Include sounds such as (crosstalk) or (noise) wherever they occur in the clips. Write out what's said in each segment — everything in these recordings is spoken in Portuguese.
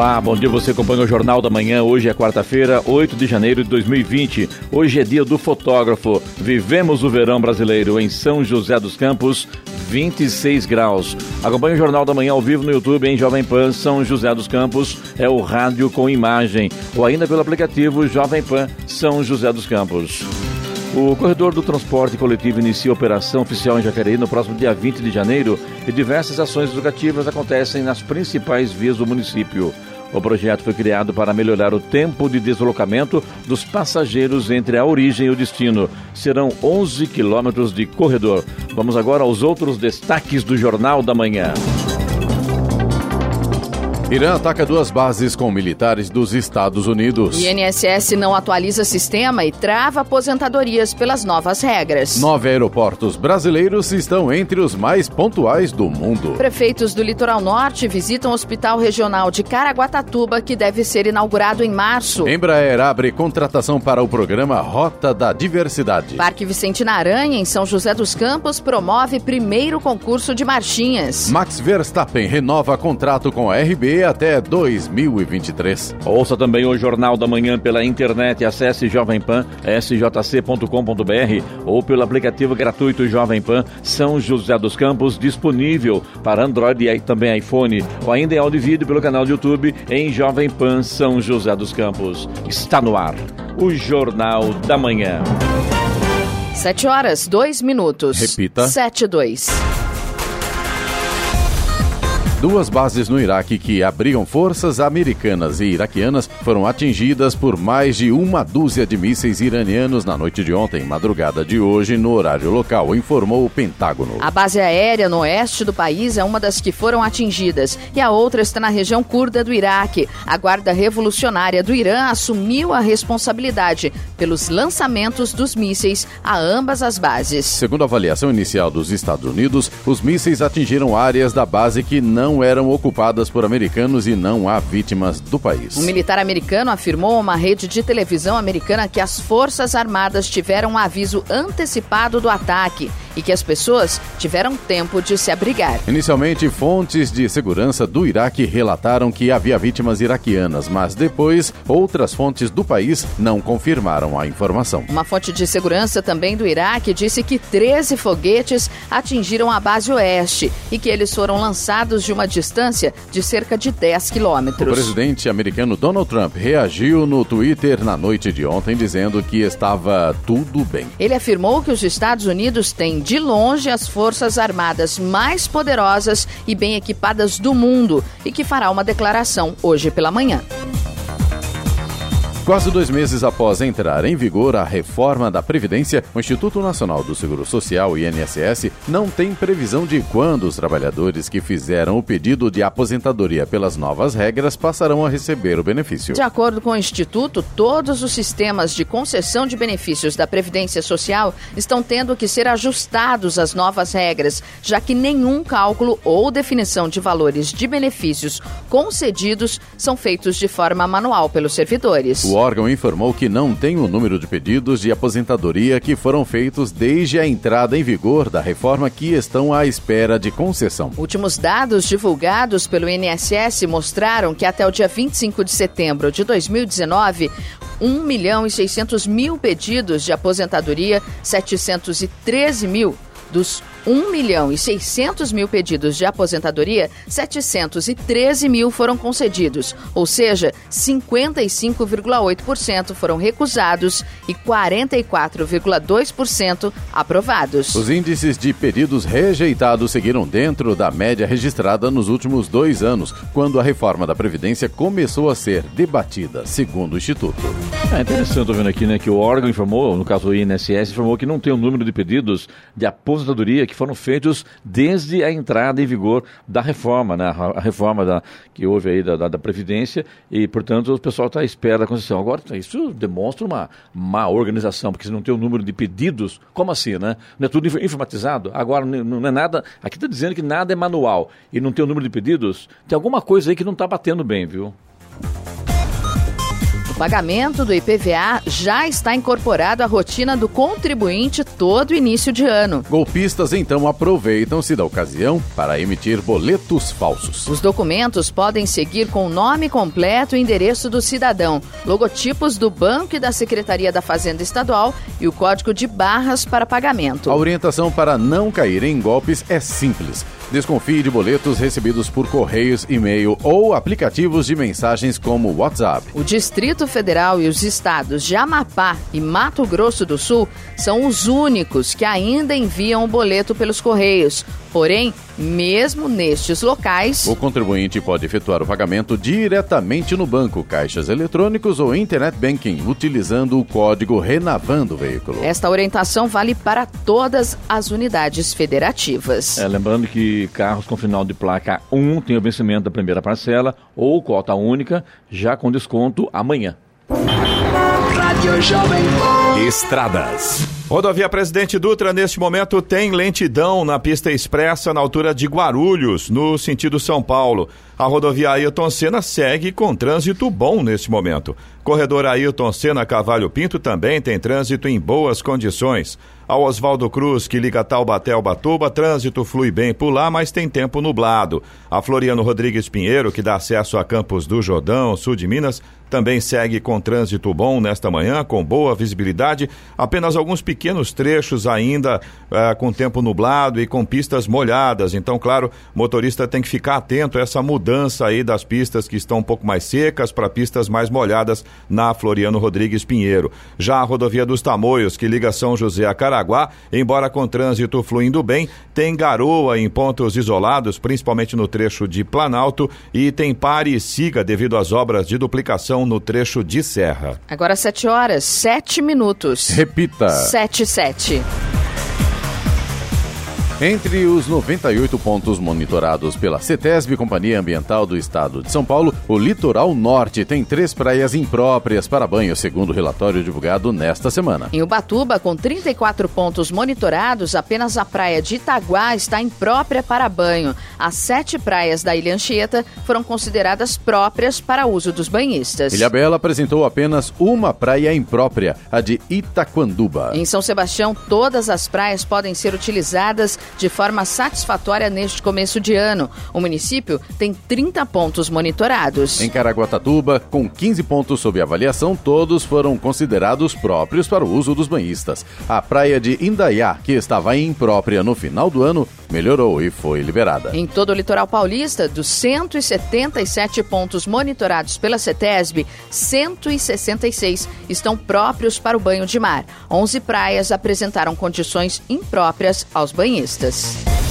Olá, bom dia. Você acompanha o Jornal da Manhã. Hoje é quarta-feira, 8 de janeiro de 2020. Hoje é dia do fotógrafo. Vivemos o verão brasileiro em São José dos Campos, 26 graus. Acompanhe o Jornal da Manhã ao vivo no YouTube em Jovem Pan São José dos Campos. É o rádio com imagem. Ou ainda pelo aplicativo Jovem Pan São José dos Campos. O corredor do transporte coletivo inicia operação oficial em Jacareí no próximo dia 20 de janeiro e diversas ações educativas acontecem nas principais vias do município. O projeto foi criado para melhorar o tempo de deslocamento dos passageiros entre a origem e o destino. Serão 11 quilômetros de corredor. Vamos agora aos outros destaques do Jornal da Manhã. Irã ataca duas bases com militares dos Estados Unidos. INSS não atualiza sistema e trava aposentadorias pelas novas regras. Nove aeroportos brasileiros estão entre os mais pontuais do mundo. Prefeitos do Litoral Norte visitam o Hospital Regional de Caraguatatuba, que deve ser inaugurado em março. Embraer abre contratação para o programa Rota da Diversidade. Parque Vicentina Aranha, em São José dos Campos, promove primeiro concurso de marchinhas. Max Verstappen renova contrato com a RB até 2023. Ouça também o Jornal da Manhã pela internet. Acesse Jovem Pan, sjc.com.br ou pelo aplicativo gratuito Jovem Pan São José dos Campos, disponível para Android e também iPhone, ou ainda em áudio e vídeo pelo canal do YouTube em Jovem Pan São José dos Campos. Está no ar o Jornal da Manhã. Sete horas, dois minutos. Repita. Sete, dois. Duas bases no Iraque que abrigam forças americanas e iraquianas foram atingidas por mais de uma dúzia de mísseis iranianos na noite de ontem, madrugada de hoje, no horário local, informou o Pentágono. A base aérea no oeste do país é uma das que foram atingidas e a outra está na região curda do Iraque. A Guarda Revolucionária do Irã assumiu a responsabilidade pelos lançamentos dos mísseis a ambas as bases. Segundo a avaliação inicial dos Estados Unidos, os mísseis atingiram áreas da base que não não eram ocupadas por americanos e não há vítimas do país. Um militar americano afirmou a uma rede de televisão americana que as Forças Armadas tiveram um aviso antecipado do ataque e que as pessoas tiveram tempo de se abrigar. Inicialmente, fontes de segurança do Iraque relataram que havia vítimas iraquianas, mas depois outras fontes do país não confirmaram a informação. Uma fonte de segurança também do Iraque disse que 13 foguetes atingiram a base oeste e que eles foram lançados de uma distância de cerca de 10 quilômetros. O presidente americano Donald Trump reagiu no Twitter na noite de ontem dizendo que estava tudo bem. Ele afirmou que os Estados Unidos têm de longe as forças armadas mais poderosas e bem equipadas do mundo e que fará uma declaração hoje pela manhã. Quase dois meses após entrar em vigor a reforma da Previdência, o Instituto Nacional do Seguro Social, INSS, não tem previsão de quando os trabalhadores que fizeram o pedido de aposentadoria pelas novas regras passarão a receber o benefício. De acordo com o Instituto, todos os sistemas de concessão de benefícios da Previdência Social estão tendo que ser ajustados às novas regras, já que nenhum cálculo ou definição de valores de benefícios concedidos são feitos de forma manual pelos servidores. O órgão informou que não tem o número de pedidos de aposentadoria que foram feitos desde a entrada em vigor da reforma que estão à espera de concessão. Últimos dados divulgados pelo INSS mostraram que até o dia 25 de setembro de 2019, 1 milhão e 600 mil pedidos de aposentadoria, 713 mil dos 1 milhão e 600 mil pedidos de aposentadoria, 713 mil foram concedidos, ou seja, 55,8% foram recusados e 44,2% aprovados. Os índices de pedidos rejeitados seguiram dentro da média registrada nos últimos dois anos, quando a reforma da Previdência começou a ser debatida, segundo o Instituto. É interessante, estou vendo aqui, né, que o órgão informou, no caso o INSS, informou que não tem o um número de pedidos de aposentadoria que foram feitos desde a entrada em vigor da reforma, né, a reforma da, que houve aí da, da, da Previdência, e, portanto, o pessoal está à espera da concessão. Agora, isso demonstra uma má organização, porque se não tem o um número de pedidos, como assim, né? Não é tudo informatizado? Agora, não é nada, aqui está dizendo que nada é manual, e não tem o um número de pedidos, tem alguma coisa aí que não está batendo bem, viu? Pagamento do IPVA já está incorporado à rotina do contribuinte todo início de ano. Golpistas então aproveitam-se da ocasião para emitir boletos falsos. Os documentos podem seguir com o nome completo e endereço do cidadão, logotipos do banco e da Secretaria da Fazenda Estadual e o código de barras para pagamento. A orientação para não cair em golpes é simples. Desconfie de boletos recebidos por correios, e-mail ou aplicativos de mensagens como WhatsApp. O Distrito Federal e os estados de Amapá e Mato Grosso do Sul são os únicos que ainda enviam o boleto pelos correios. Porém, mesmo nestes locais, o contribuinte pode efetuar o pagamento diretamente no banco, caixas eletrônicos ou internet banking, utilizando o código Renavan do veículo. Esta orientação vale para todas as unidades federativas. É, lembrando que carros com final de placa 1 têm o vencimento da primeira parcela ou cota única, já com desconto amanhã. Estradas. Rodovia Presidente Dutra, neste momento, tem lentidão na pista expressa na altura de Guarulhos, no sentido São Paulo. A rodovia Ailton Senna segue com trânsito bom neste momento. Corredor Ailton Senna Cavalho Pinto também tem trânsito em boas condições. Ao Oswaldo Cruz, que liga Taubaté ao Batuba, trânsito flui bem por lá, mas tem tempo nublado. A Floriano Rodrigues Pinheiro, que dá acesso a Campos do Jordão, sul de Minas, também segue com trânsito bom nesta manhã, com boa visibilidade. Apenas alguns pequenos trechos ainda eh, com tempo nublado e com pistas molhadas. Então, claro, motorista tem que ficar atento a essa mudança aí das pistas que estão um pouco mais secas para pistas mais molhadas na Floriano Rodrigues Pinheiro. Já a rodovia dos Tamoios, que liga São José a Caraguá, embora com trânsito fluindo bem, tem garoa em pontos isolados, principalmente no trecho de Planalto, e tem pare e siga devido às obras de duplicação no trecho de serra. Agora 7 horas, 7 minutos. Repita. 7 7. Entre os 98 pontos monitorados pela CETESB, Companhia Ambiental do Estado de São Paulo, o litoral norte tem três praias impróprias para banho, segundo o relatório divulgado nesta semana. Em Ubatuba, com 34 pontos monitorados, apenas a praia de Itaguá está imprópria para banho. As sete praias da Ilha Anchieta foram consideradas próprias para uso dos banhistas. Ilha Bela apresentou apenas uma praia imprópria, a de Itaquanduba. Em São Sebastião, todas as praias podem ser utilizadas de forma satisfatória neste começo de ano. O município tem 30 pontos monitorados. Em Caraguatatuba, com 15 pontos sob avaliação, todos foram considerados próprios para o uso dos banhistas. A praia de Indaiá, que estava imprópria no final do ano, melhorou e foi liberada. Em todo o litoral paulista, dos 177 pontos monitorados pela CETESB, 166 estão próprios para o banho de mar. 11 praias apresentaram condições impróprias aos banhistas. justice.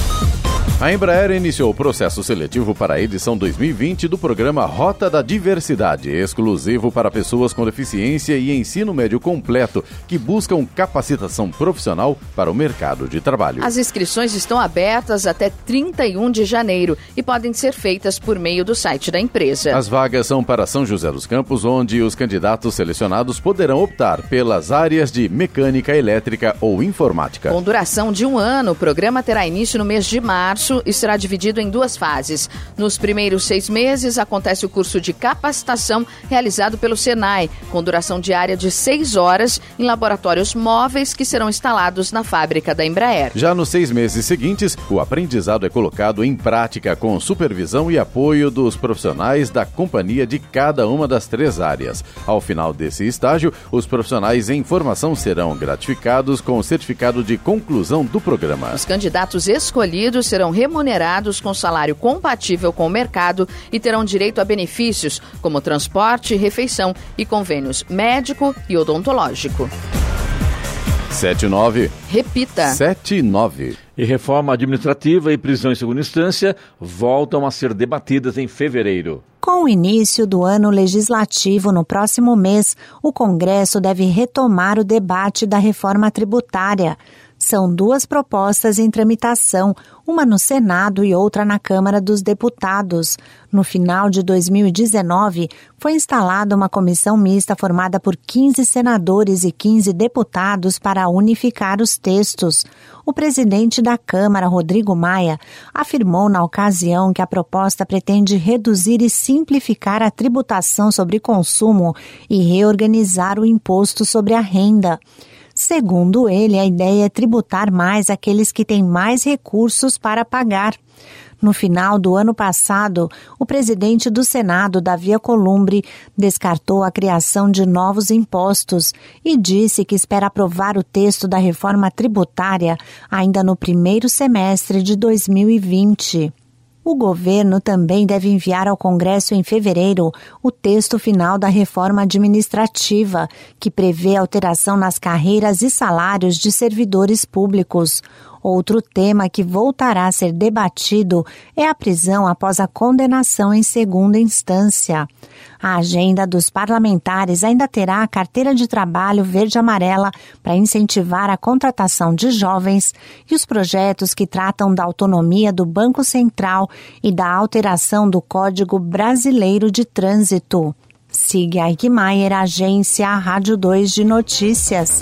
A Embraer iniciou o processo seletivo para a edição 2020 do programa Rota da Diversidade, exclusivo para pessoas com deficiência e ensino médio completo que buscam capacitação profissional para o mercado de trabalho. As inscrições estão abertas até 31 de janeiro e podem ser feitas por meio do site da empresa. As vagas são para São José dos Campos, onde os candidatos selecionados poderão optar pelas áreas de mecânica, elétrica ou informática. Com duração de um ano, o programa terá início no mês de março março e será dividido em duas fases. Nos primeiros seis meses, acontece o curso de capacitação realizado pelo Senai, com duração diária de seis horas, em laboratórios móveis que serão instalados na fábrica da Embraer. Já nos seis meses seguintes, o aprendizado é colocado em prática com supervisão e apoio dos profissionais da companhia de cada uma das três áreas. Ao final desse estágio, os profissionais em formação serão gratificados com o certificado de conclusão do programa. Os candidatos escolhidos serão remunerados com salário compatível com o mercado e terão direito a benefícios como transporte, refeição e convênios médico e odontológico. 79. Repita. 79. E reforma administrativa e prisão em segunda instância voltam a ser debatidas em fevereiro. Com o início do ano legislativo no próximo mês, o Congresso deve retomar o debate da reforma tributária. São duas propostas em tramitação, uma no Senado e outra na Câmara dos Deputados. No final de 2019, foi instalada uma comissão mista formada por 15 senadores e 15 deputados para unificar os textos. O presidente da Câmara, Rodrigo Maia, afirmou na ocasião que a proposta pretende reduzir e simplificar a tributação sobre consumo e reorganizar o imposto sobre a renda. Segundo ele, a ideia é tributar mais aqueles que têm mais recursos para pagar. No final do ano passado, o presidente do Senado, Davi Alcolumbre, descartou a criação de novos impostos e disse que espera aprovar o texto da reforma tributária ainda no primeiro semestre de 2020. O governo também deve enviar ao Congresso em fevereiro o texto final da reforma administrativa, que prevê alteração nas carreiras e salários de servidores públicos. Outro tema que voltará a ser debatido é a prisão após a condenação em segunda instância. A agenda dos parlamentares ainda terá a carteira de trabalho verde-amarela para incentivar a contratação de jovens e os projetos que tratam da autonomia do Banco Central e da alteração do Código Brasileiro de Trânsito. Siga Eichmeier, agência Rádio 2 de Notícias.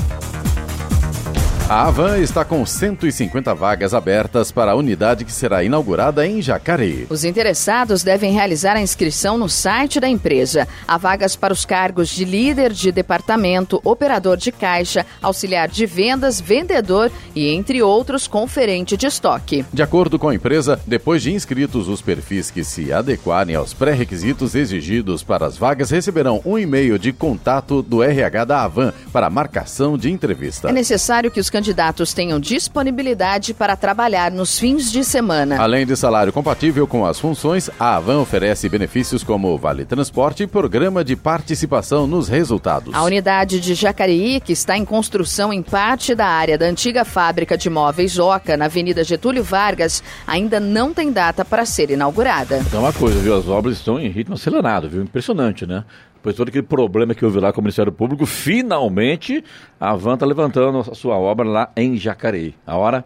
A Avan está com 150 vagas abertas para a unidade que será inaugurada em Jacareí. Os interessados devem realizar a inscrição no site da empresa. Há vagas para os cargos de líder de departamento, operador de caixa, auxiliar de vendas, vendedor e, entre outros, conferente de estoque. De acordo com a empresa, depois de inscritos os perfis que se adequarem aos pré-requisitos exigidos para as vagas receberão um e-mail de contato do RH da Avan para marcação de entrevista. É necessário que os candidatos tenham disponibilidade para trabalhar nos fins de semana. Além de salário compatível com as funções, a Avan oferece benefícios como Vale Transporte e Programa de Participação nos Resultados. A unidade de Jacareí, que está em construção em parte da área da antiga fábrica de móveis Oca, na Avenida Getúlio Vargas, ainda não tem data para ser inaugurada. Então, uma coisa, viu? As obras estão em ritmo acelerado, viu? Impressionante, né? Depois de todo aquele problema que houve lá com o Ministério Público, finalmente a Van está levantando a sua obra lá em Jacareí. A hora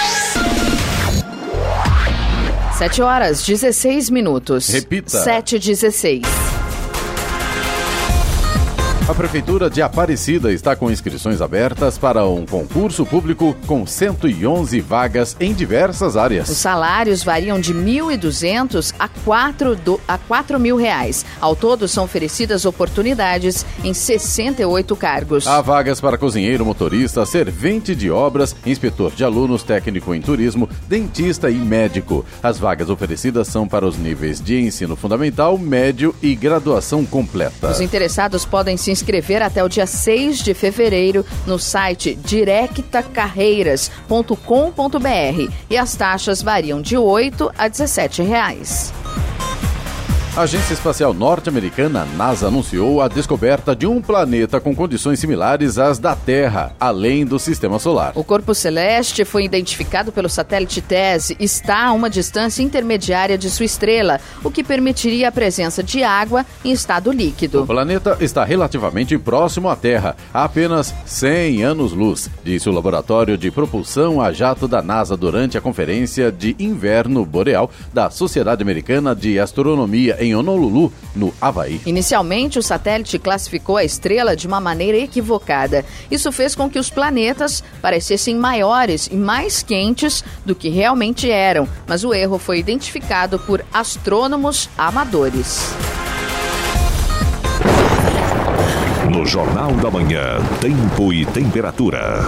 7 horas 16 minutos. Repita. 7 e 16. A Prefeitura de Aparecida está com inscrições abertas para um concurso público com 111 vagas em diversas Os áreas. salários variam de 1.200 a 4 do, a 4 mil reais. Ao todo, são oferecidas oportunidades em 68 cargos. Há vagas para cozinheiro, motorista, servente de obras, inspetor de alunos, técnico em turismo, dentista e médico. As vagas oferecidas são para os níveis de ensino fundamental, médio e graduação completa. Os interessados podem se inscrever até o dia 6 de fevereiro no site directacarreiras.com.br e as taxas variam de 8 a 17 reais. A Agência Espacial Norte-Americana, NASA, anunciou a descoberta de um planeta com condições similares às da Terra, além do sistema solar. O corpo celeste foi identificado pelo satélite TESS e está a uma distância intermediária de sua estrela, o que permitiria a presença de água em estado líquido. O planeta está relativamente próximo à Terra, a apenas 100 anos-luz, disse o laboratório de propulsão a jato da NASA durante a conferência de inverno boreal da Sociedade Americana de Astronomia em Honolulu, no Havaí. Inicialmente, o satélite classificou a estrela de uma maneira equivocada. Isso fez com que os planetas parecessem maiores e mais quentes do que realmente eram, mas o erro foi identificado por astrônomos amadores. No Jornal da Manhã, Tempo e Temperatura.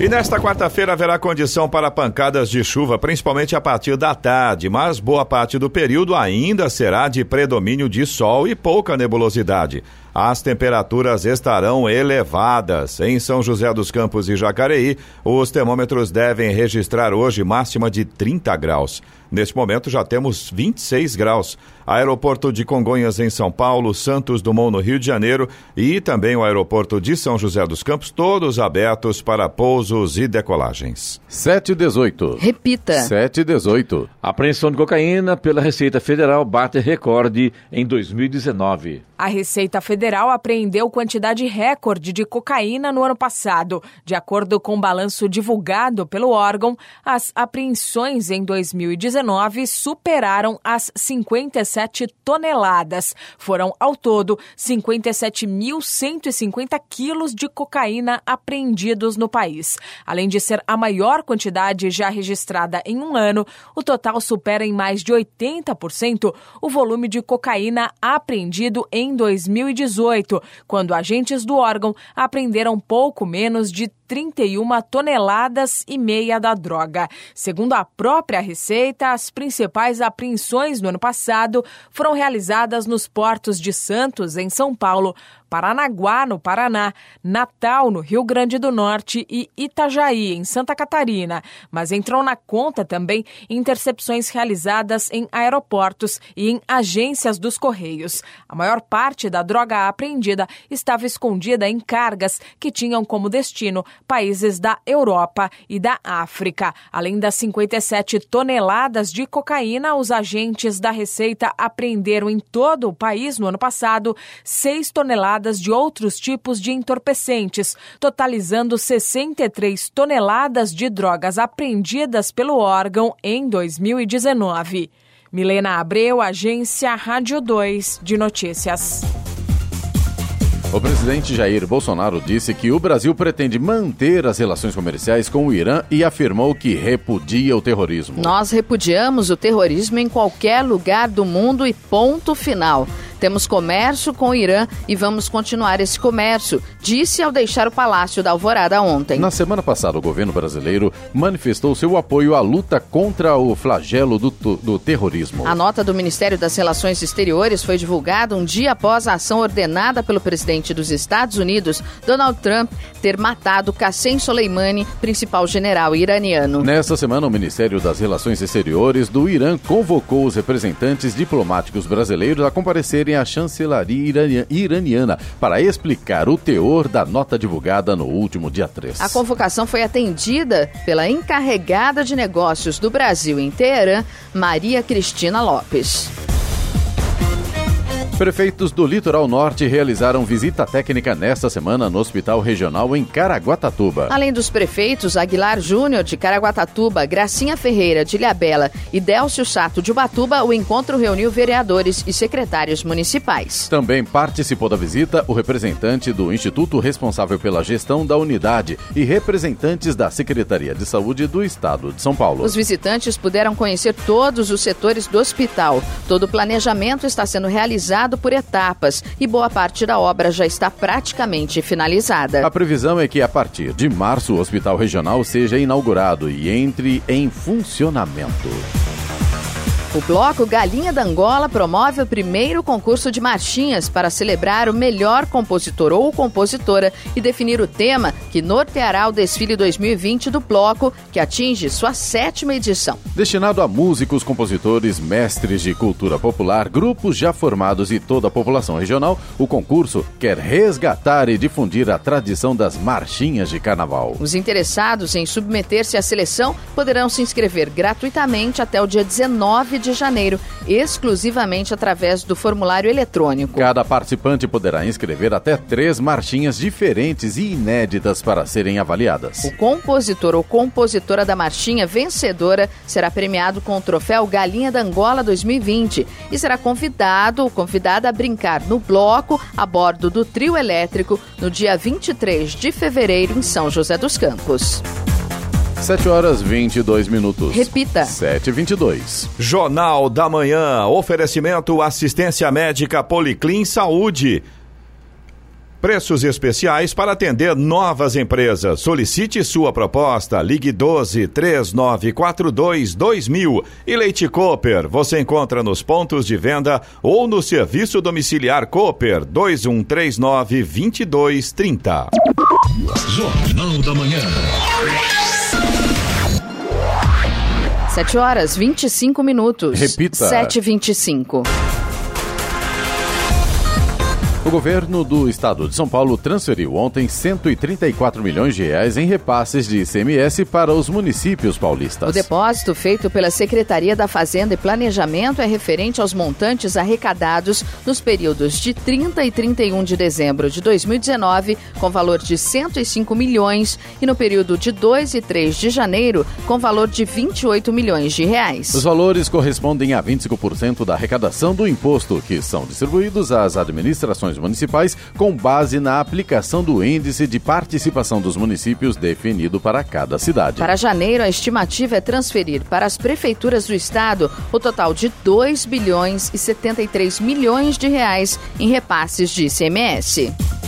E nesta quarta-feira haverá condição para pancadas de chuva, principalmente a partir da tarde, mas boa parte do período ainda será de predomínio de sol e pouca nebulosidade. As temperaturas estarão elevadas. Em São José dos Campos e Jacareí, os termômetros devem registrar hoje máxima de 30 graus. Neste momento já temos 26 graus. Aeroporto de Congonhas em São Paulo, Santos Dumont no Rio de Janeiro e também o aeroporto de São José dos Campos, todos abertos para pousos e decolagens. 7 e 18. Repita. 7 e 18. Apreensão de cocaína pela Receita Federal bate recorde em 2019. A Receita Federal apreendeu quantidade recorde de cocaína no ano passado. De acordo com o balanço divulgado pelo órgão, as apreensões em 2019 superaram as 57 toneladas. Foram, ao todo, 57.150 quilos de cocaína apreendidos no país. Além de ser a maior quantidade já registrada em um ano, o total supera em mais de 80% o volume de cocaína apreendido em 2018, quando agentes do órgão apreenderam pouco menos de 31 toneladas e meia da droga. Segundo a própria Receita, as principais apreensões no ano passado foram realizadas nos portos de Santos, em São Paulo, Paranaguá, no Paraná, Natal, no Rio Grande do Norte e Itajaí, em Santa Catarina. Mas entrou na conta também intercepções realizadas em aeroportos e em agências dos Correios. A maior parte da droga apreendida estava escondida em cargas que tinham como destino países da Europa e da África. Além das 57 toneladas de cocaína, os agentes da Receita apreenderam em todo o país no ano passado 6 toneladas de outros tipos de entorpecentes, totalizando 63 toneladas de drogas apreendidas pelo órgão em 2019. Milena Abreu, Agência Rádio 2 de Notícias. O presidente Jair Bolsonaro disse que o Brasil pretende manter as relações comerciais com o Irã e afirmou que repudia o terrorismo. Nós repudiamos o terrorismo em qualquer lugar do mundo e ponto final. Temos comércio com o Irã e vamos continuar esse comércio, disse ao deixar o Palácio da Alvorada ontem. Na semana passada, o governo brasileiro manifestou seu apoio à luta contra o flagelo do, do terrorismo. A nota do Ministério das Relações Exteriores foi divulgada um dia após a ação ordenada pelo presidente dos Estados Unidos, Donald Trump, ter matado Qassem Soleimani, principal general iraniano. Nesta semana, o Ministério das Relações Exteriores do Irã convocou os representantes diplomáticos brasileiros a comparecerem à chancelaria iraniana para explicar o teor da nota divulgada no último dia 3. A convocação foi atendida pela encarregada de negócios do Brasil em Teherã, Maria Cristina Lopes. Prefeitos do Litoral Norte realizaram visita técnica nesta semana no Hospital Regional em Caraguatatuba. Além dos prefeitos Aguilar Júnior de Caraguatatuba, Gracinha Ferreira de Ilhabela e Délcio Sato de Ubatuba, o encontro reuniu vereadores e secretários municipais. Também participou da visita o representante do instituto responsável pela gestão da unidade e representantes da Secretaria de Saúde do Estado de São Paulo. Os visitantes puderam conhecer todos os setores do hospital. Todo o planejamento está sendo realizado por etapas e boa parte da obra já está praticamente finalizada. A previsão é que a partir de março o Hospital Regional seja inaugurado e entre em funcionamento. O bloco Galinha da Angola promove o primeiro concurso de marchinhas para celebrar o melhor compositor ou compositora e definir o tema que norteará o desfile 2020 do bloco, que atinge sua sétima edição. Destinado a músicos, compositores, mestres de cultura popular, grupos já formados e toda a população regional, o concurso quer resgatar e difundir a tradição das marchinhas de carnaval. Os interessados em submeter-se à seleção poderão se inscrever gratuitamente até o dia 19 de janeiro, exclusivamente através do formulário eletrônico. Cada participante poderá inscrever até três marchinhas diferentes e inéditas para serem avaliadas. O compositor ou compositora da marchinha vencedora será premiado com o troféu Galinha da Angola 2020 e será convidado ou convidada a brincar no bloco a bordo do trio elétrico no dia 23 de fevereiro em São José dos Campos. 7 horas 22 minutos. Repita. 7 22 Jornal da Manhã. Oferecimento assistência médica Policlin Saúde. Preços especiais para atender novas empresas. Solicite sua proposta. Ligue 12 3942 2000. E Leite Cooper. Você encontra nos pontos de venda ou no serviço domiciliar Cooper 2139 2230. Jornal da Manhã. 7 horas 25 minutos. Repita. 7h25. O governo do estado de São Paulo transferiu ontem 134 milhões de reais em repasses de ICMS para os municípios paulistas. O depósito feito pela Secretaria da Fazenda e Planejamento é referente aos montantes arrecadados nos períodos de 30 e 31 de dezembro de 2019, com valor de 105 milhões, e no período de 2 e 3 de janeiro, com valor de 28 milhões de reais. Os valores correspondem a 25% da arrecadação do imposto, que são distribuídos às administrações municipais com base na aplicação do índice de participação dos municípios definido para cada cidade. Para janeiro, a estimativa é transferir para as prefeituras do estado o total de 2 bilhões e 73 milhões de reais em repasses de ICMS.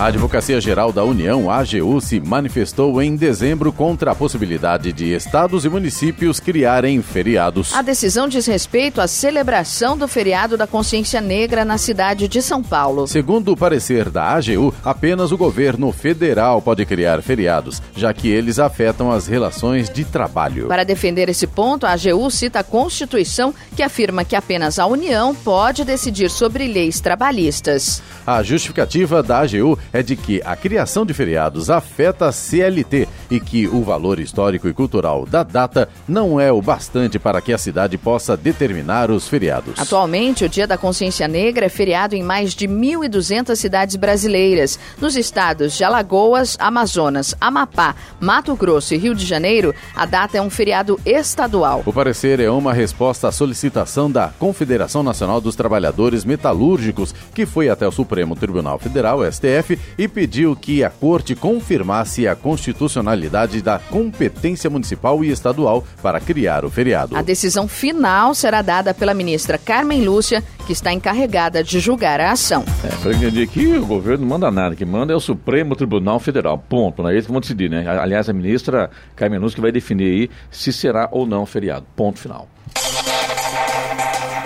A Advocacia Geral da União, AGU, se manifestou em dezembro contra a possibilidade de estados e municípios criarem feriados. A decisão diz respeito à celebração do feriado da consciência negra na cidade de São Paulo. Segundo o parecer da AGU, apenas o governo federal pode criar feriados, já que eles afetam as relações de trabalho. Para defender esse ponto, a AGU cita a Constituição, que afirma que apenas a União pode decidir sobre leis trabalhistas. A justificativa da AGU é de que a criação de feriados afeta a CLT e que o valor histórico e cultural da data não é o bastante para que a cidade possa determinar os feriados. Atualmente, o Dia da Consciência Negra é feriado em mais de 1.200 cidades brasileiras. Nos estados de Alagoas, Amazonas, Amapá, Mato Grosso e Rio de Janeiro, a data é um feriado estadual. O parecer é uma resposta à solicitação da Confederação Nacional dos Trabalhadores Metalúrgicos, que foi até o Supremo Tribunal Federal, STF, e pediu que a Corte confirmasse a constitucionalidade da competência municipal e estadual para criar o feriado. A decisão final será dada pela ministra Carmen Lúcia, que está encarregada de julgar a ação. É, para entender que o governo não manda nada, que manda é o Supremo Tribunal Federal. Ponto. Não é eles que vão decidir, né? Aliás, a ministra Carmen Lúcia que vai definir aí se será ou não feriado. Ponto final.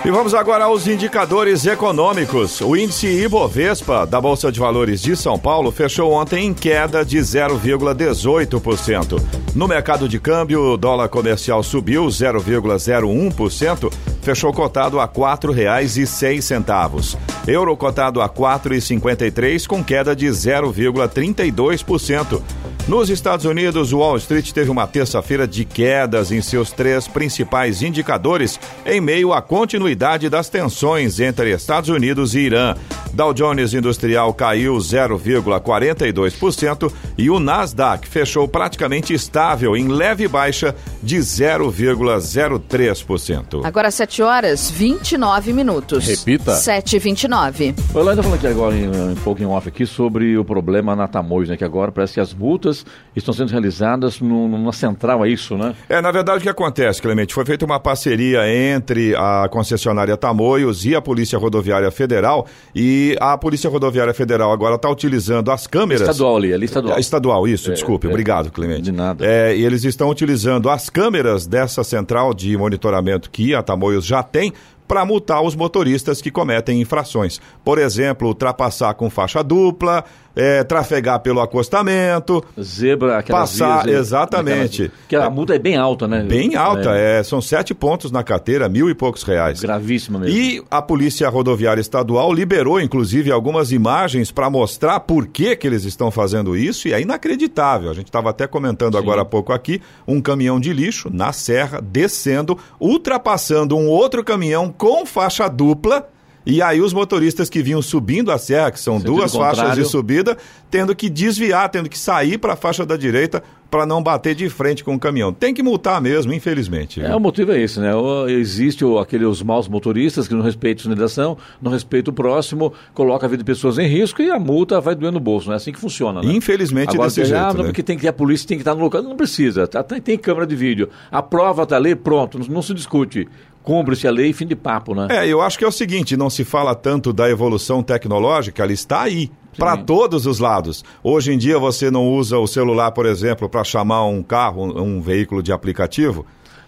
E vamos agora aos indicadores econômicos. O índice Ibovespa da Bolsa de Valores de São Paulo fechou ontem em queda de 0,18%. No mercado de câmbio, o dólar comercial subiu 0,01%, fechou cotado a R$ 4,06. Euro cotado a R$ 4,53 com queda de 0,32%. Nos Estados Unidos, o Wall Street teve uma terça-feira de quedas em seus três principais indicadores, em meio à continuidade das tensões entre Estados Unidos e Irã. Dow Jones Industrial caiu 0,42% e o Nasdaq fechou praticamente estável em leve baixa de 0,03%. Agora 7 horas 29 minutos. Repita. 7 e 29 Eu ainda falando aqui agora, em, um pouco em off aqui, sobre o problema na Tamoios, né? Que agora parece que as multas estão sendo realizadas no, numa central, é isso, né? É, na verdade, o que acontece, Clemente? Foi feita uma parceria entre a concessionária Tamoios e a Polícia Rodoviária Federal e E a Polícia Rodoviária Federal agora está utilizando as câmeras. Estadual ali, ali estadual. Estadual, isso, desculpe. é. Obrigado, Clemente. De nada. É, e eles estão utilizando as câmeras dessa central de monitoramento que a Tamoios já tem para multar os motoristas que cometem infrações. Por exemplo, ultrapassar com faixa dupla, é, trafegar pelo acostamento, Zebra, Passar, vias, exatamente. aquelas- Que a multa é bem alta, né? bem alta, é, são sete pontos na carteira, mil e poucos reais. Gravíssima mesmo. E a Polícia Rodoviária Estadual liberou, inclusive, algumas imagens para mostrar por que, que eles estão fazendo isso, e é inacreditável. A gente estava até comentando agora há pouco aqui, um caminhão de lixo na serra, descendo, ultrapassando um outro caminhão com faixa dupla. E aí os motoristas que vinham subindo a serra, que são Sentido duas faixas contrário. de subida, tendo que desviar, tendo que sair para a faixa da direita para não bater de frente com o caminhão. Tem que multar mesmo, infelizmente. É, o motivo é esse, né? O- Existe o, aquele, os maus motoristas que não respeitam a sinalização, não respeitam o próximo, coloca a vida de pessoas em risco e a multa vai doer no bolso. Não é assim que funciona, né? Infelizmente Agora, desse ah, jeito, não, né? porque tem que a polícia tem que estar no local. Não precisa, tá, tem, tem câmera de vídeo. A prova está ali, pronto, não, não se discute. Cumpre-se a lei, fim de papo, né? É, eu acho que é o seguinte, não se fala tanto da evolução tecnológica, ela está aí. Para todos os lados. Hoje em dia você não usa o celular, por exemplo, para chamar um carro, um, veículo de aplicativo.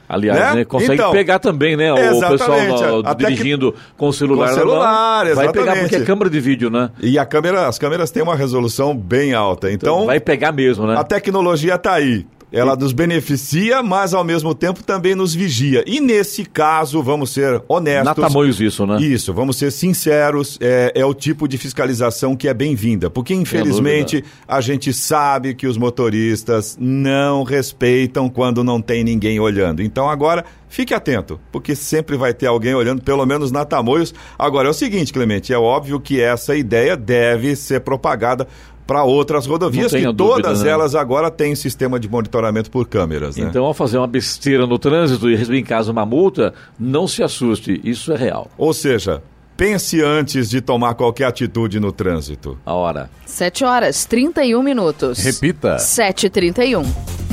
Aliás, Né? né, consegue Então, pegar também, né? O pessoal no- que- dirigindo com o celular. Com mão, celular, Vai pegar porque é câmera de vídeo, né? E a câmera, as câmeras têm uma resolução bem alta. Então, vai pegar mesmo, né? a tecnologia está aí. Ela nos beneficia, mas ao mesmo tempo também nos vigia. E nesse caso, vamos ser honestos. Na tamanhos isso, né? Isso, vamos ser sinceros, é, é o tipo de fiscalização que é bem-vinda, porque infelizmente a gente sabe que os motoristas não respeitam quando não tem ninguém olhando. Então agora fique atento, porque sempre vai ter alguém olhando, pelo menos na Tamoios. Agora é o seguinte, Clemente, é óbvio que essa ideia deve ser propagada para outras rodovias, que dúvida, todas né? elas agora têm sistema de monitoramento por câmeras. Né? Então, ao fazer uma besteira no trânsito e receber em casa uma multa, não se assuste, isso é real. Ou seja, pense antes de tomar qualquer atitude no trânsito. A hora. 7 horas 31 minutos. Repita. 7h31.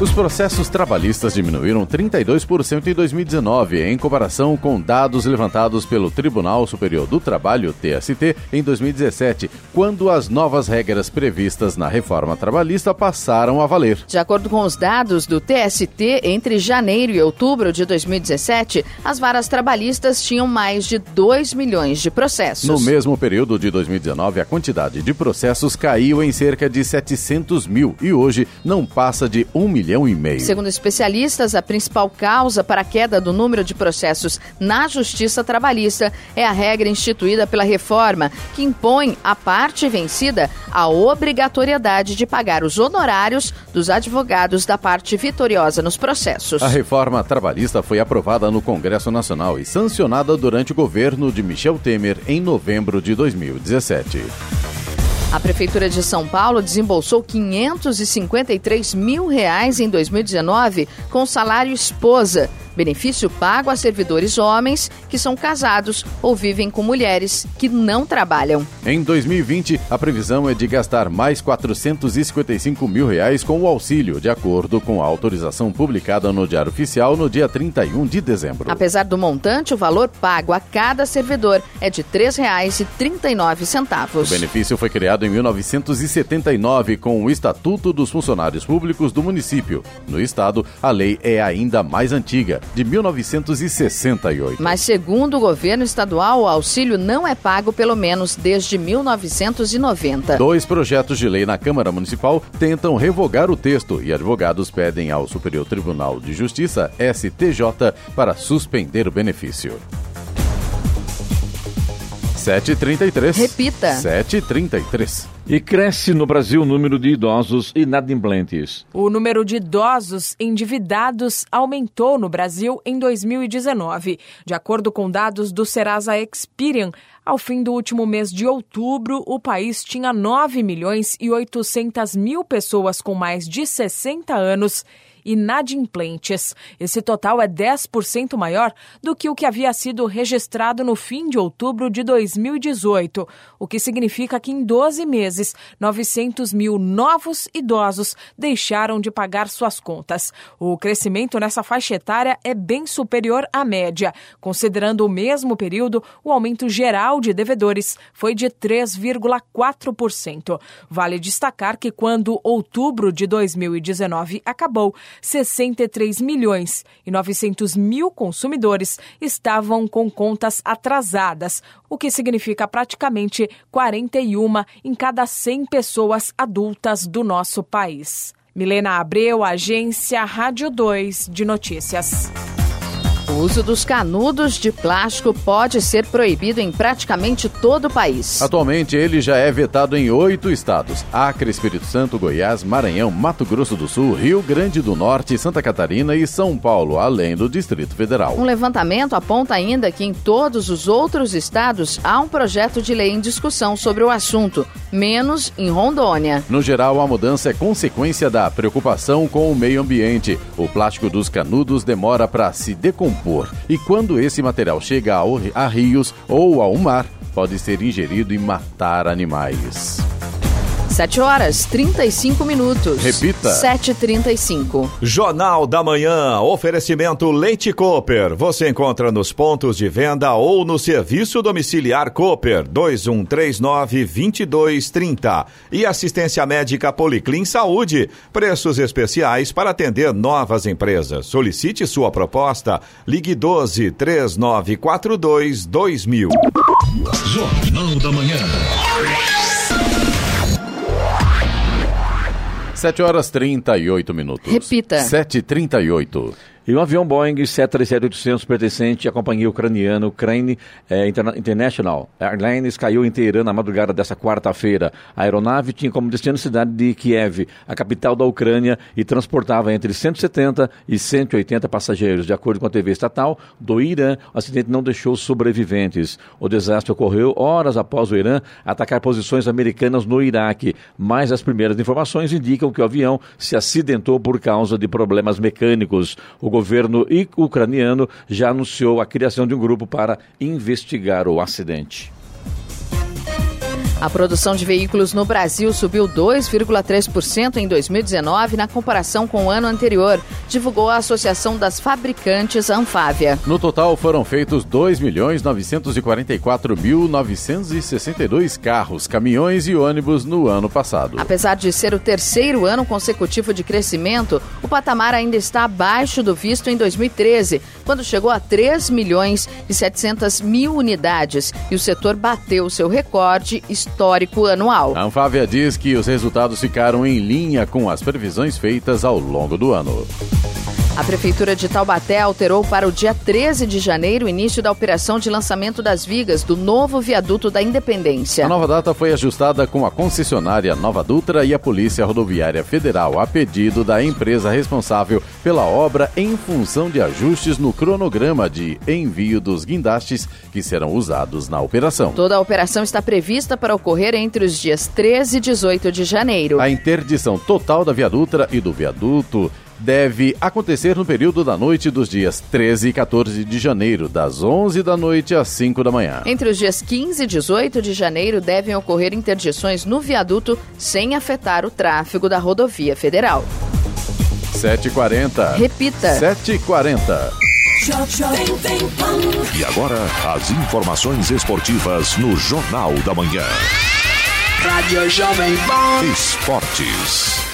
Os processos trabalhistas diminuíram 32% em 2019, em comparação com dados levantados pelo Tribunal Superior do Trabalho, TST, em 2017, quando as novas regras previstas na reforma trabalhista passaram a valer. De acordo com os dados do TST, entre janeiro e outubro de 2017, as varas trabalhistas tinham mais de 2 milhões de processos. No mesmo período de 2019, a quantidade de processos caiu em cerca de 700 mil e hoje não passa de 1 milhão e meio. Segundo especialistas, a principal causa para a queda do número de processos na Justiça Trabalhista é a regra instituída pela reforma, que impõe à parte vencida a obrigatoriedade de pagar os honorários dos advogados da parte vitoriosa nos processos. A reforma trabalhista foi aprovada no Congresso Nacional e sancionada durante o governo de Michel Temer em novembro de 2017. A Prefeitura de São Paulo desembolsou 553 mil reais em 2019 com salário esposa, benefício pago a servidores homens que são casados ou vivem com mulheres que não trabalham. Em 2020, a previsão é de gastar mais 455 mil reais com o auxílio, de acordo com a autorização publicada no Diário Oficial no dia 31 de dezembro. Apesar do montante, o valor pago a cada servidor é de R$ 3,39. O benefício foi criado em 1979 com o Estatuto dos Funcionários Públicos do município. No estado, a lei é ainda mais antiga, de 1968. Mas, segundo o governo estadual, o auxílio não é pago pelo menos desde 1990. Dois projetos de lei na Câmara Municipal tentam revogar o texto e advogados pedem ao Superior Tribunal de Justiça, STJ, para suspender o benefício. 7h33. Repita. 7h33. E cresce no Brasil o número de idosos inadimplentes. O número de idosos endividados aumentou no Brasil em 2019. De acordo com dados do Serasa Experian, ao fim do último mês de outubro, o país tinha 9 milhões e 800 mil pessoas com mais de 60 anos inadimplentes. Esse total é 10% maior do que o que havia sido registrado no fim de outubro de 2018, o que significa que em 12 meses, 900 mil novos idosos deixaram de pagar suas contas. O crescimento nessa faixa etária é bem superior à média. Considerando o mesmo período, o aumento geral de devedores foi de 3,4%. Vale destacar que quando outubro de 2019 acabou, 63 milhões e 900 mil consumidores estavam com contas atrasadas, o que significa praticamente 41 em cada 100 pessoas adultas do nosso país. Milena Abreu, Agência Rádio 2 de Notícias. O uso dos canudos de plástico pode ser proibido em praticamente todo o país. Atualmente, ele já é vetado em oito estados: Acre, Espírito Santo, Goiás, Maranhão, Mato Grosso do Sul, Rio Grande do Norte, Santa Catarina e São Paulo, além do Distrito Federal. Um levantamento aponta ainda que em todos os outros estados há um projeto de lei em discussão sobre o assunto, menos em Rondônia. No geral, a mudança é consequência da preocupação com o meio ambiente. O plástico dos canudos demora para se decompor e quando esse material chega a rios ou ao mar, pode ser ingerido e matar animais. 7 horas 35 minutos. Repita. 7h35. Jornal da Manhã. Oferecimento Leite Cooper. Você encontra nos pontos de venda ou no serviço domiciliar Cooper 2139-2230. E assistência médica Policlin Saúde. Preços especiais para atender novas empresas. Solicite sua proposta. Ligue 12 3942 2000. Jornal da Manhã. 7 horas 38 minutos. Repita. 7h38. E o avião Boeing 737-800 pertencente à companhia ucraniana Ukraine eh, Interna International Airlines caiu em Teherã na madrugada dessa quarta-feira. A aeronave tinha como destino a cidade de Kiev, a capital da Ucrânia, e transportava entre 170 e 180 passageiros. De acordo com a TV estatal do Irã, o acidente não deixou sobreviventes. O desastre ocorreu horas após o Irã atacar posições americanas no Iraque, mas as primeiras informações indicam que o avião se acidentou por causa de problemas mecânicos. O governo ucraniano já anunciou a criação de um grupo para investigar o acidente. A produção de veículos no Brasil subiu 2,3% em 2019 na comparação com o ano anterior, divulgou a Associação das Fabricantes Anfávia. No total foram feitos 2.944.962 carros, caminhões e ônibus no ano passado. Apesar de ser o terceiro ano consecutivo de crescimento, o patamar ainda está abaixo do visto em 2013, quando chegou a 3 milhões e 700 mil unidades e o setor bateu seu recorde histórico anual. A Anfávia diz que os resultados ficaram em linha com as previsões feitas ao longo do ano. A Prefeitura de Taubaté alterou para o dia 13 de janeiro o início da operação de lançamento das vigas do novo viaduto da Independência. A nova data foi ajustada com a concessionária Nova Dutra e a Polícia Rodoviária Federal, a pedido da empresa responsável pela obra em função de ajustes no cronograma de envio dos guindastes que serão usados na operação. Toda a operação está prevista para ocorrer entre os dias 13 e 18 de janeiro. A interdição total da viadutra e do viaduto deve acontecer no período da noite dos dias 13 e 14 de janeiro, das 11 da noite às 5 da manhã. Entre os dias 15 e 18 de janeiro devem ocorrer interdições no viaduto sem afetar o tráfego da rodovia federal. 7h40. Repita. 7h40. E agora, as informações esportivas no Jornal da Manhã. Rádio Jovem Pan. Esportes.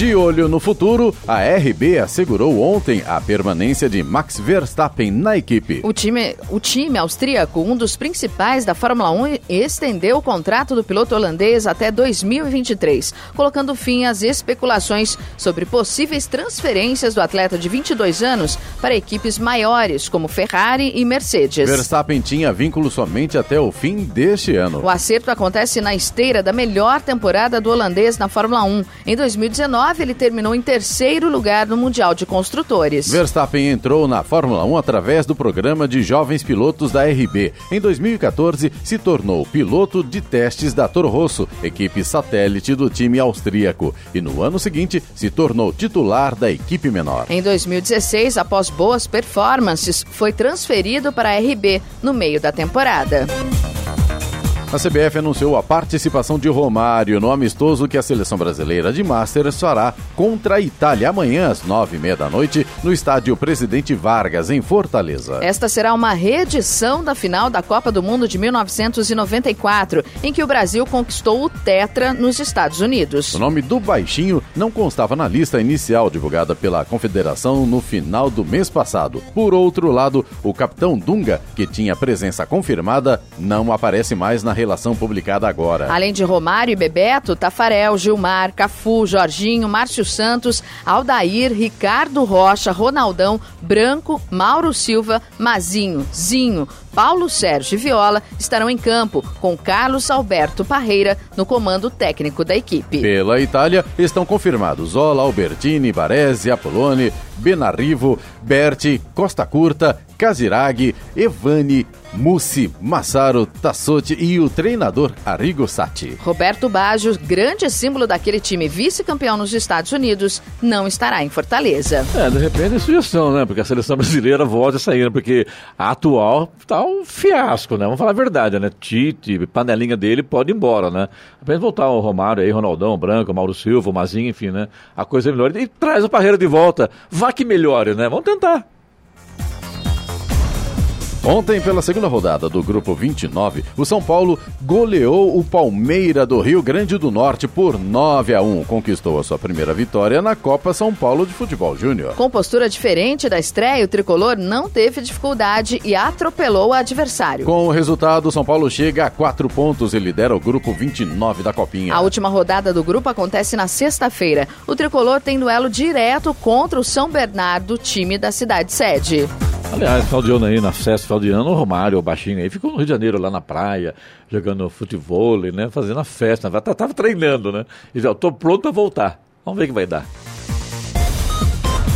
De olho no futuro, a RB assegurou ontem a permanência de Max Verstappen na equipe. O time, o time austríaco, um dos principais da Fórmula 1, estendeu o contrato do piloto holandês até 2023, colocando fim às especulações sobre possíveis transferências do atleta de 22 anos para equipes maiores, como Ferrari e Mercedes. Verstappen tinha vínculo somente até o fim deste ano. O acerto acontece na esteira da melhor temporada do holandês na Fórmula 1. Em 2019, 2019, ele terminou em terceiro lugar no Mundial de Construtores. Verstappen entrou na Fórmula 1 através do programa de jovens pilotos da RB. Em 2014, se tornou piloto de testes da Toro Rosso, equipe satélite do time austríaco. E no ano seguinte, se tornou titular da equipe menor. Em 2016, após boas performances, foi transferido para a RB no meio da temporada. A CBF anunciou a participação de Romário no amistoso que a seleção brasileira de Masters fará contra a Itália amanhã às nove e meia da noite no estádio Presidente Vargas, em Fortaleza. Esta será uma reedição da final da Copa do Mundo de 1994, em que o Brasil conquistou o Tetra nos Estados Unidos. O nome do baixinho não constava na lista inicial divulgada pela Confederação no final do mês passado. Por outro lado, o capitão Dunga, que tinha presença confirmada, não aparece mais na relação publicada agora. Além de Romário e Bebeto, Tafarel, Gilmar, Cafu, Jorginho, Márcio Santos, Aldair, Ricardo Rocha, Ronaldão, Branco, Mauro Silva, Mazinho, Zinho, Paulo Sérgio e Viola estarão em campo, com Carlos Alberto Parreira no comando técnico da equipe. Pela Itália, estão confirmados Zola, Albertini, Baresi, Apolone, Benarrivo, Berti, Costa Curta, Casiraghi, Evani, Mussi, Massaro, Tassotti e o treinador Arrigo Sati. Roberto Baggio, grande símbolo daquele time vice-campeão nos Estados Unidos, não estará em Fortaleza. É, de repente é sugestão, né? Porque a seleção brasileira volta a sair, porque a atual tá um fiasco, né? Vamos falar a verdade, né? Tite, panelinha dele, pode ir embora, né? Apenas voltar o Romário aí, Ronaldão, Branco, Mauro Silva, o Mazinho, enfim, né? A coisa é melhor. E traz a Parreira de volta. Vá que melhore, né? Vamos tentar. Ontem, pela segunda rodada do Grupo 29, o São Paulo goleou o Palmeira do Rio Grande do Norte por 9 a 1. Conquistou a sua primeira vitória na Copa São Paulo de Futebol Júnior. Com postura diferente da estreia, o tricolor não teve dificuldade e atropelou o adversário. Com o resultado, o São Paulo chega a quatro pontos e lidera o Grupo 29 da Copinha. A última rodada do grupo acontece na sexta-feira. O tricolor tem duelo direto contra o São Bernardo, time da cidade sede. Aliás, final de ano aí, na festa, final de ano, o Romário, o baixinho aí, ficou no Rio de Janeiro, lá na praia, jogando futebol, né? Fazendo a festa. Tava treinando, né? E já, tô pronto a voltar. Vamos ver o que vai dar.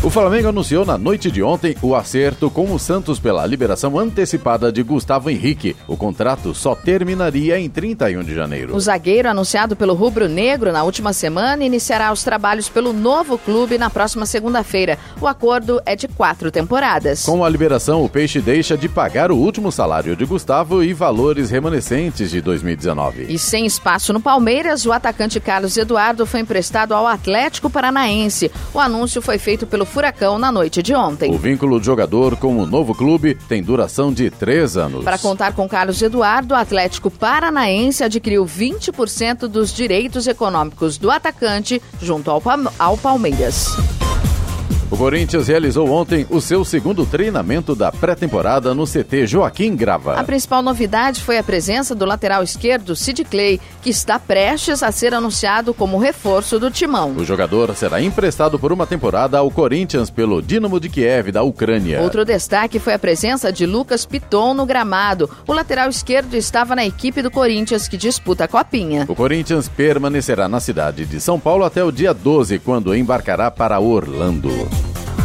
O Flamengo anunciou na noite de ontem o acerto com o Santos pela liberação antecipada de Gustavo Henrique. O contrato só terminaria em 31 de janeiro. O zagueiro, anunciado pelo Rubro Negro na última semana, iniciará os trabalhos pelo novo clube na próxima segunda-feira. O acordo é de quatro temporadas. Com a liberação, o Peixe deixa de pagar o último salário de Gustavo e valores remanescentes de 2019. E sem espaço no Palmeiras, o atacante Carlos Eduardo foi emprestado ao Atlético Paranaense. O anúncio foi feito pelo Furacão na noite de ontem. O vínculo do jogador com o novo clube tem duração de três anos. Para contar com Carlos Eduardo, o Atlético Paranaense adquiriu 20% dos direitos econômicos do atacante junto ao, ao Palmeiras. O Corinthians realizou ontem o seu segundo treinamento da pré-temporada no CT Joaquim Grava. A principal novidade foi a presença do lateral esquerdo Sid Clay, que está prestes a ser anunciado como reforço do timão. O jogador será emprestado por uma temporada ao Corinthians pelo Dinamo de Kiev da Ucrânia. Outro destaque foi a presença de Lucas Piton no gramado. O lateral esquerdo estava na equipe do Corinthians que disputa a Copinha. O Corinthians permanecerá na cidade de São Paulo até o dia 12, quando embarcará para Orlando.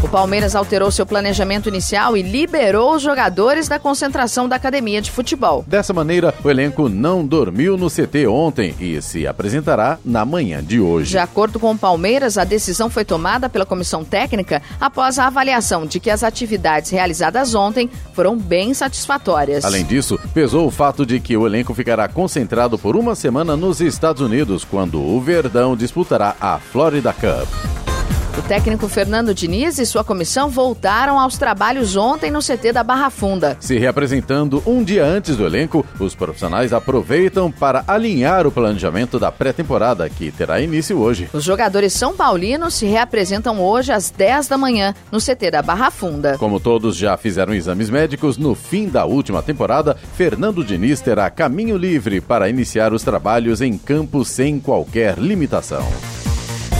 O Palmeiras alterou seu planejamento inicial e liberou os jogadores da concentração da academia de futebol. Dessa maneira, o elenco não dormiu no CT ontem e se apresentará na manhã de hoje. De acordo com o Palmeiras, a decisão foi tomada pela comissão técnica após a avaliação de que as atividades realizadas ontem foram bem satisfatórias. Além disso, pesou o fato de que o elenco ficará concentrado por uma semana nos Estados Unidos, quando o Verdão disputará a Florida Cup. O técnico Fernando Diniz e sua comissão voltaram aos trabalhos ontem no CT da Barra Funda. Se reapresentando um dia antes do elenco, os profissionais aproveitam para alinhar o planejamento da pré-temporada, que terá início hoje. Os jogadores são paulinos se reapresentam hoje às 10 da manhã no CT da Barra Funda. Como todos já fizeram exames médicos, no fim da última temporada, Fernando Diniz terá caminho livre para iniciar os trabalhos em campo sem qualquer limitação.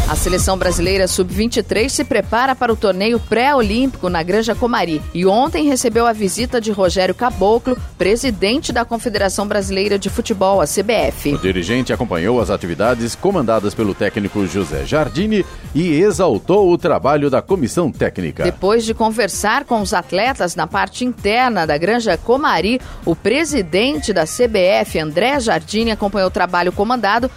A seleção brasileira sub-23 se prepara para o torneio pré-olímpico na Granja Comari e ontem recebeu a visita de Rogério Caboclo, presidente da Confederação Brasileira de Futebol, a CBF. O dirigente acompanhou as atividades comandadas pelo técnico José Jardini e exaltou o trabalho da comissão técnica. Depois de conversar com os atletas na parte interna da Granja Comari, o presidente da CBF, André Jardini, acompanhou o trabalho comandado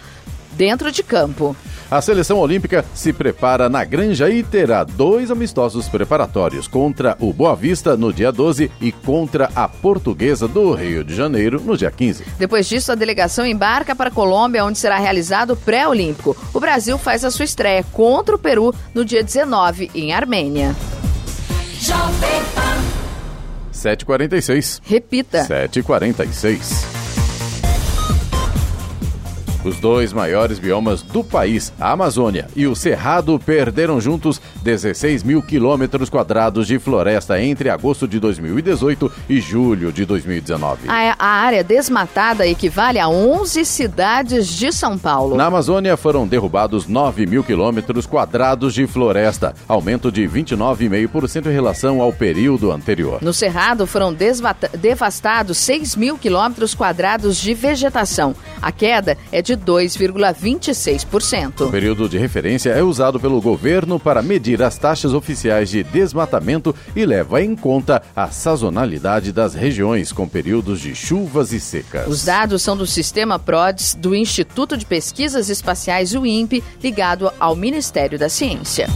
dentro de campo. A seleção olímpica se prepara na Granja e terá dois amistosos preparatórios contra o Boa Vista no dia 12 e contra a Portuguesa do Rio de Janeiro no dia 15. Depois disso, a delegação embarca para a Colômbia, onde será realizado o pré-olímpico. O Brasil faz a sua estreia contra o Peru no dia 19 em Armênia. 7h46. Repita. 7h46. Os dois maiores biomas do país, a Amazônia e o Cerrado, perderam juntos 16 mil quilômetros quadrados de floresta entre agosto de 2018 e julho de 2019. A, a área desmatada equivale a 11 cidades de São Paulo. Na Amazônia foram derrubados 9 mil quilômetros quadrados de floresta, aumento de 29,5% em relação ao período anterior. No Cerrado foram devastados 6 mil quilômetros quadrados de vegetação. A queda é de de 2,26%. O período de referência é usado pelo governo para medir as taxas oficiais de desmatamento e leva em conta a sazonalidade das regiões com períodos de chuvas e secas. Os dados são do sistema PRODES do Instituto de Pesquisas Espaciais, o INPE, ligado ao Ministério da Ciência.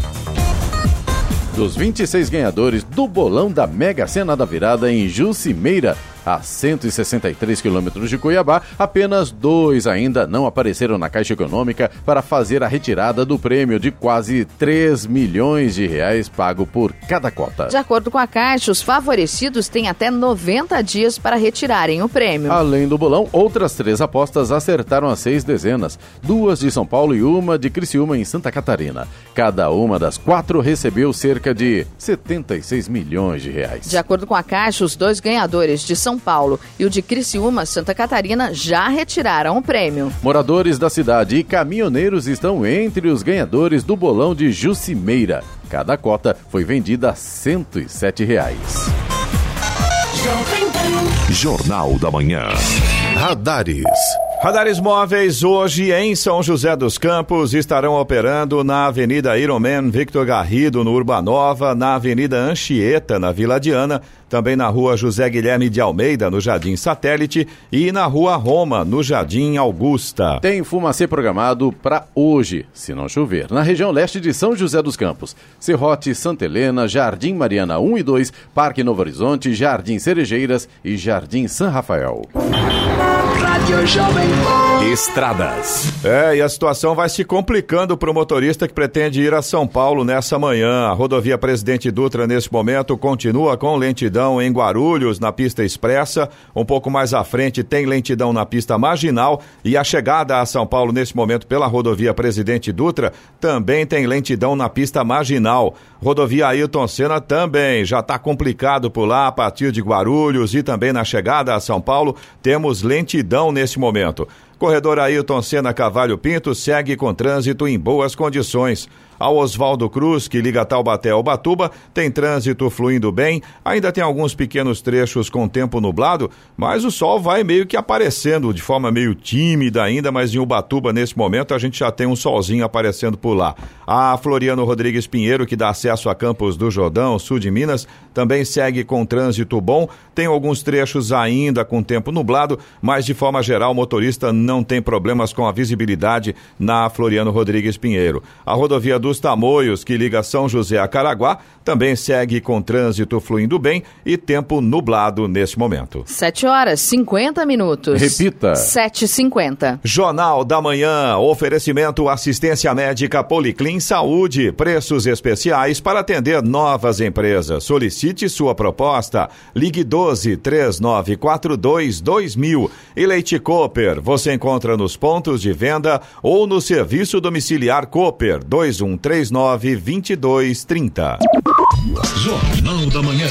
Dos 26 ganhadores do bolão da Mega Sena da Virada em Jucimeira, a 163 quilômetros de Cuiabá, apenas dois ainda não apareceram na Caixa Econômica para fazer a retirada do prêmio de quase 3 milhões de reais pago por cada cota. De acordo com a Caixa, os favorecidos têm até 90 dias para retirarem o prêmio. Além do bolão, outras três apostas acertaram as seis dezenas, duas de São Paulo e uma de Criciúma em Santa Catarina. Cada uma das quatro recebeu cerca de 76 milhões de reais. De acordo com a Caixa, os dois ganhadores de São são Paulo e o de Criciúma, Santa Catarina, já retiraram o prêmio. Moradores da cidade e caminhoneiros estão entre os ganhadores do bolão de Jucimeira. Cada cota foi vendida a 107 reais. Jornal da Manhã. Radares. Radares móveis hoje em São José dos Campos estarão operando na Avenida Ironman Victor Garrido, no Urbanova, na Avenida Anchieta, na Vila Diana, também na Rua José Guilherme de Almeida, no Jardim Satélite, e na Rua Roma, no Jardim Augusta. Tem fumacê programado para hoje, se não chover, na região leste de São José dos Campos. Serrote, Santa Helena, Jardim Mariana 1 e 2, Parque Novo Horizonte, Jardim Cerejeiras e Jardim São Rafael. Estradas. É, e a situação vai se complicando para o motorista que pretende ir a São Paulo nessa manhã. A rodovia Presidente Dutra, nesse momento, continua com lentidão em Guarulhos, na pista expressa. Um pouco mais à frente tem lentidão na pista marginal. E a chegada a São Paulo, nesse momento, pela rodovia Presidente Dutra, também tem lentidão na pista marginal. Rodovia Ailton Senna também já está complicado por lá, a partir de Guarulhos e também na chegada a São Paulo, temos lentidão nesse momento. Corredor Ailton Senna Cavalho Pinto segue com trânsito em boas condições. Ao Oswaldo Cruz, que liga Taubaté ao Batuba, tem trânsito fluindo bem. Ainda tem alguns pequenos trechos com tempo nublado, mas o sol vai meio que aparecendo de forma meio tímida ainda, mas em Ubatuba, nesse momento, a gente já tem um solzinho aparecendo por lá. A Floriano Rodrigues Pinheiro, que dá acesso a Campos do Jordão, sul de Minas, também segue com trânsito bom. Tem alguns trechos ainda com tempo nublado, mas de forma geral o motorista não tem problemas com a visibilidade na Floriano Rodrigues Pinheiro. A rodovia dos Tamoios, que liga São José a Caraguá, também segue com trânsito fluindo bem e tempo nublado neste momento. 7 horas 50 minutos. Repita. 7h50. Jornal da Manhã. Oferecimento assistência médica Policlin Saúde. Preços especiais para atender novas empresas. Solicite sua proposta. Ligue 12 3942 2000. E Leite Cooper. Você encontra nos pontos de venda ou no serviço domiciliar Cooper 2139 2230. Jornal da Manhã.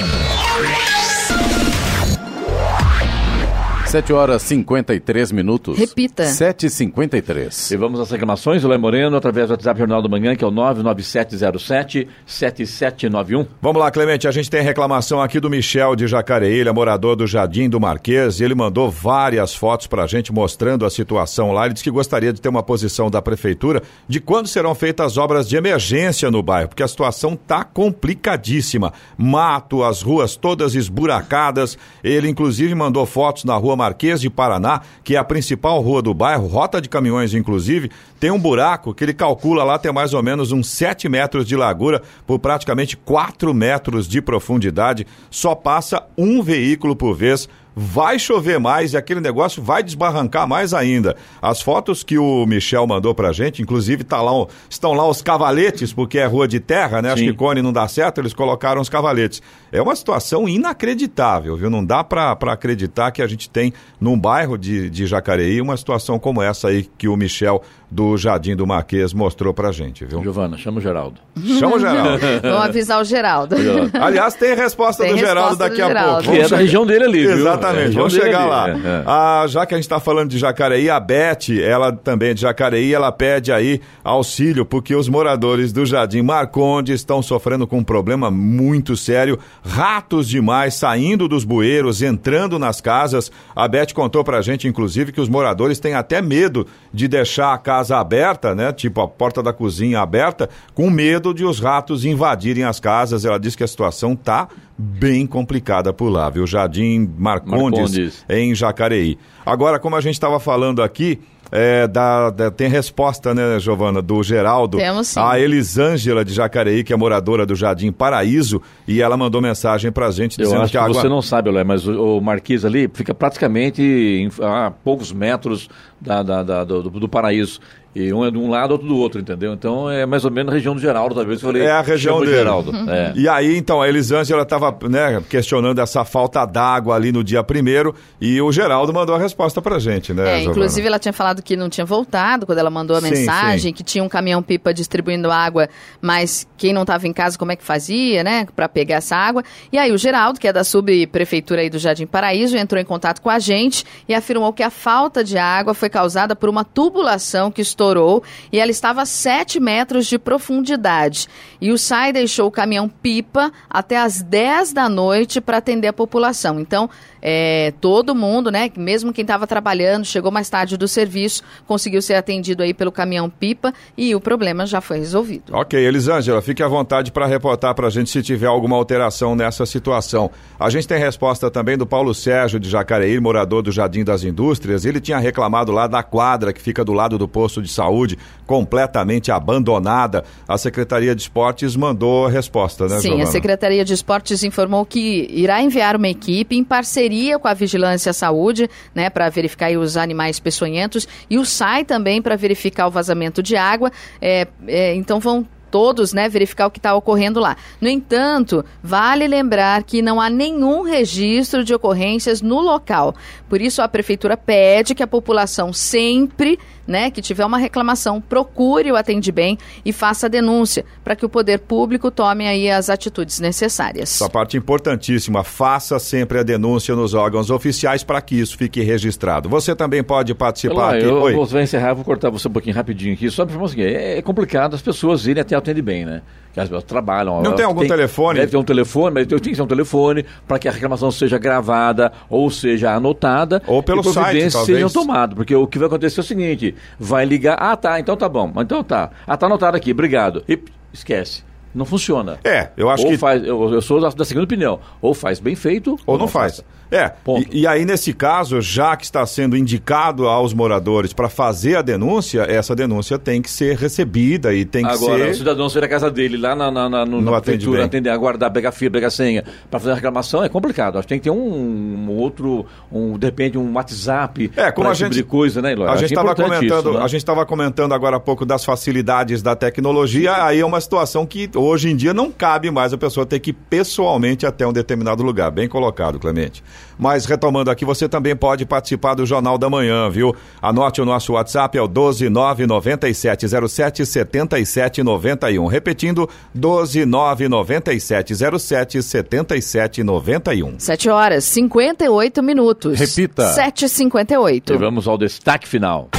7 horas 53 minutos. Repita. 7h53. E vamos às reclamações, o Lé Moreno, através do WhatsApp Jornal do Manhã, que é o 99707-7791. Vamos lá, Clemente, a gente tem reclamação aqui do Michel de Jacareí, ele é morador do Jardim do Marquês, e ele mandou várias fotos pra gente mostrando a situação lá. Ele disse que gostaria de ter uma posição da prefeitura de quando serão feitas as obras de emergência no bairro, porque a situação tá complicadíssima. Mato, as ruas todas esburacadas. Ele, inclusive, mandou fotos na rua Marquês de Paraná, que é a principal rua do bairro, rota de caminhões, inclusive, tem um buraco que ele calcula lá ter mais ou menos uns 7 metros de largura por praticamente 4 metros de profundidade. Só passa um veículo por vez vai chover mais e aquele negócio vai desbarrancar mais ainda. As fotos que o Michel mandou pra gente, inclusive tá lá, estão lá os cavaletes, porque é rua de terra, né? Acho Sim. que Cone não dá certo, eles colocaram os cavaletes. É uma situação inacreditável, viu? Não dá pra pra acreditar que a gente tem num bairro de, de Jacareí uma situação como essa aí que o Michel do Jardim do Marquês mostrou pra gente, viu? Giovana, chama o Geraldo. Chama o Geraldo. (laughs) Vamos avisar o Geraldo. Aliás, tem resposta Tem do Geraldo resposta daqui do a Geraldo. pouco. Que é Vamos da região dele ali, viu? É Exatamente, região vamos dele chegar ali, lá. é, é. Ah, já que a gente está falando de Jacareí, a Beth, ela também é de Jacareí, ela pede aí auxílio, porque os moradores do Jardim Marconde estão sofrendo com um problema muito sério. Ratos demais saindo dos bueiros, entrando nas casas. A Beth contou pra gente, inclusive, que os moradores têm até medo de deixar a casa aberta, né? Tipo a porta da cozinha aberta, com medo de os ratos invadirem as casas. Ela disse que a situação tá bem complicada por lá, viu? Jardim Marcondes, Marcondes. em Jacareí. Agora, como a gente estava falando aqui, é, da, da- tem resposta, né, Giovana, do Geraldo. Temos sim. A Elisângela de Jacareí, que é moradora do Jardim Paraíso, e ela mandou mensagem pra gente Eu dizendo acho que, a água... você não sabe, Léo, mas o, o Marquês ali fica praticamente em- a poucos metros da, da- da- do, do- paraíso. E um é de um lado, outro do outro, entendeu? Então é mais ou menos a região do Geraldo, talvez eu falei. É a região dele. Geraldo. É. E aí, então, a Elisângela estava né, questionando essa falta d'água ali no dia primeiro, e o Geraldo mandou a resposta pra gente, né, É, inclusive ela tinha falado que não tinha voltado quando ela mandou a Sim, mensagem, sim. que tinha um caminhão-pipa distribuindo água, mas quem não estava em casa, como é que fazia, né, para pegar essa água? E aí o Geraldo, que é da subprefeitura aí do Jardim Paraíso, entrou em contato com a gente e afirmou que a falta de água foi causada por uma tubulação que estourou e ela estava a 7 metros de profundidade. E o SAI deixou o caminhão-pipa até as 10 da noite para atender a população. Então, é, todo mundo, né, mesmo quem estava trabalhando, chegou mais tarde do serviço, conseguiu ser atendido aí pelo caminhão-pipa e o problema já foi resolvido. Ok, Elisângela, fique à vontade para reportar para a gente se tiver alguma alteração nessa situação. A gente tem resposta também do Paulo Sérgio de Jacareí, morador do Jardim das Indústrias. Ele tinha reclamado lá da quadra que fica do lado do posto de saúde, completamente abandonada. A Secretaria de Esportes mandou a resposta, né, Sim, Giovana? a Secretaria de Esportes informou que irá enviar uma equipe em parceria com a Vigilância Saúde, né, para verificar os animais peçonhentos, e o SAI também para verificar o vazamento de água. É, é, então vão todos, né, verificar o que está ocorrendo lá. No entanto, vale lembrar que não há nenhum registro de ocorrências no local. Por isso, a prefeitura pede que a população sempre, né, que tiver uma reclamação, procure o Atende Bem e faça a denúncia, para que o poder público tome aí as atitudes necessárias. Essa parte importantíssima, faça sempre a denúncia nos órgãos oficiais para que isso fique registrado. Você também pode participar Olá, aqui. eu Oi. vou encerrar, vou cortar você um pouquinho rapidinho aqui, só para seguinte, é é complicado as pessoas irem até o Atende Bem, né? Que as pessoas trabalham. Não tem algum telefone? Deve ter um telefone, mas tem que ter um telefone para que a reclamação seja gravada ou seja anotada. Ou pelo e site, talvez. sejam tomadas. Porque o que vai acontecer é o seguinte, vai ligar, ah tá, então tá bom, então tá. Ah, tá anotado aqui, obrigado. E esquece. Não funciona. É, eu acho ou que Faz, eu, eu sou da, da segunda opinião. Ou faz bem feito, Ou não faz. É, Ponto. e, e aí nesse caso, já que está sendo indicado aos moradores para fazer a denúncia, essa denúncia tem que ser recebida e tem que Agora, ser... o cidadão sair da casa dele lá na, na, na, no, na prefeitura, atender, aguardar, pegar fila, pegar senha, para fazer a reclamação é complicado. Acho que tem que ter um, um outro, um, de repente, um WhatsApp É, como a tipo gente- de coisa, né, Eloy? A gente que é estava comentando, isso, né? a gente estava comentando agora há pouco das facilidades da tecnologia, aí é uma situação que hoje em dia não cabe mais a pessoa ter que ir pessoalmente até um determinado lugar. Bem colocado, Clemente. Mas retomando aqui, você também pode participar do Jornal da Manhã, viu? Anote o nosso WhatsApp, é o 12997077791. Repetindo, 12997077791. 7 horas 58 minutos. Repita. 7h58. E vamos ao destaque final.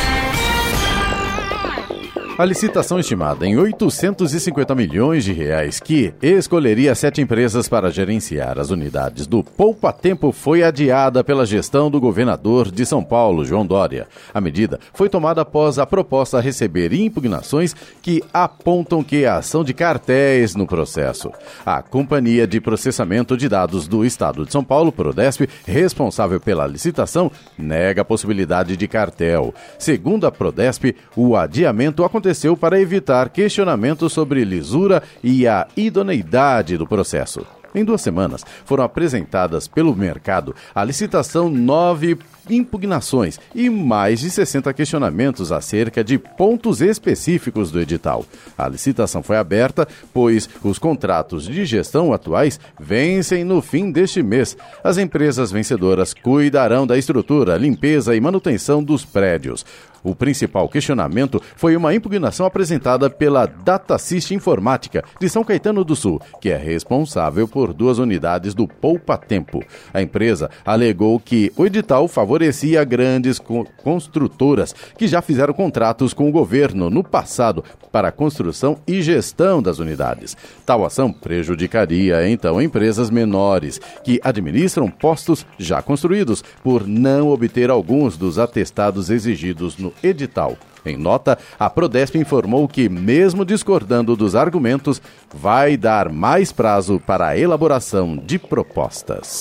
A licitação estimada em 850 milhões de reais, que escolheria sete empresas para gerenciar as unidades do Poupa Tempo, foi adiada pela gestão do governador de São Paulo, João Dória. A medida foi tomada após a proposta receber impugnações que apontam que há ação de cartéis no processo. A Companhia de Processamento de Dados do Estado de São Paulo, Prodesp, responsável pela licitação, nega a possibilidade de cartel. Segundo a Prodesp, o adiamento aconteceu aconteceu para evitar questionamentos sobre lisura e a idoneidade do processo. Em duas semanas, foram apresentadas pelo mercado a licitação nove impugnações e mais de 60 questionamentos acerca de pontos específicos do edital. A licitação foi aberta, pois os contratos de gestão atuais vencem no fim deste mês. As empresas vencedoras cuidarão da estrutura, limpeza e manutenção dos prédios. O principal questionamento foi uma impugnação apresentada pela DataSys Informática de São Caetano do Sul, que é responsável por duas unidades do Poupa Tempo. A empresa alegou que o edital favorecia grandes co construtoras que já fizeram contratos com o governo no passado para a construção e gestão das unidades. Tal ação prejudicaria então empresas menores que administram postos já construídos por não obter alguns dos atestados exigidos no edital. Em nota, a Prodesp informou que, mesmo discordando dos argumentos, vai dar mais prazo para a elaboração de propostas.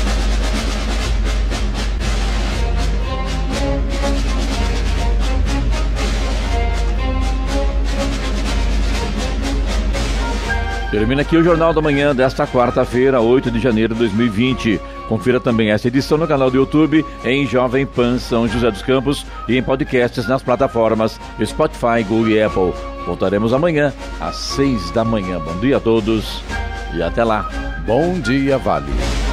Termina aqui o Jornal da Manhã desta quarta-feira, 8 de janeiro de 2020. Confira também essa edição no canal do YouTube em Jovem Pan São José dos Campos e em podcasts nas plataformas Spotify, Google e Apple. Voltaremos amanhã às 6 da manhã. Bom dia a todos e até lá. Bom dia, Vale.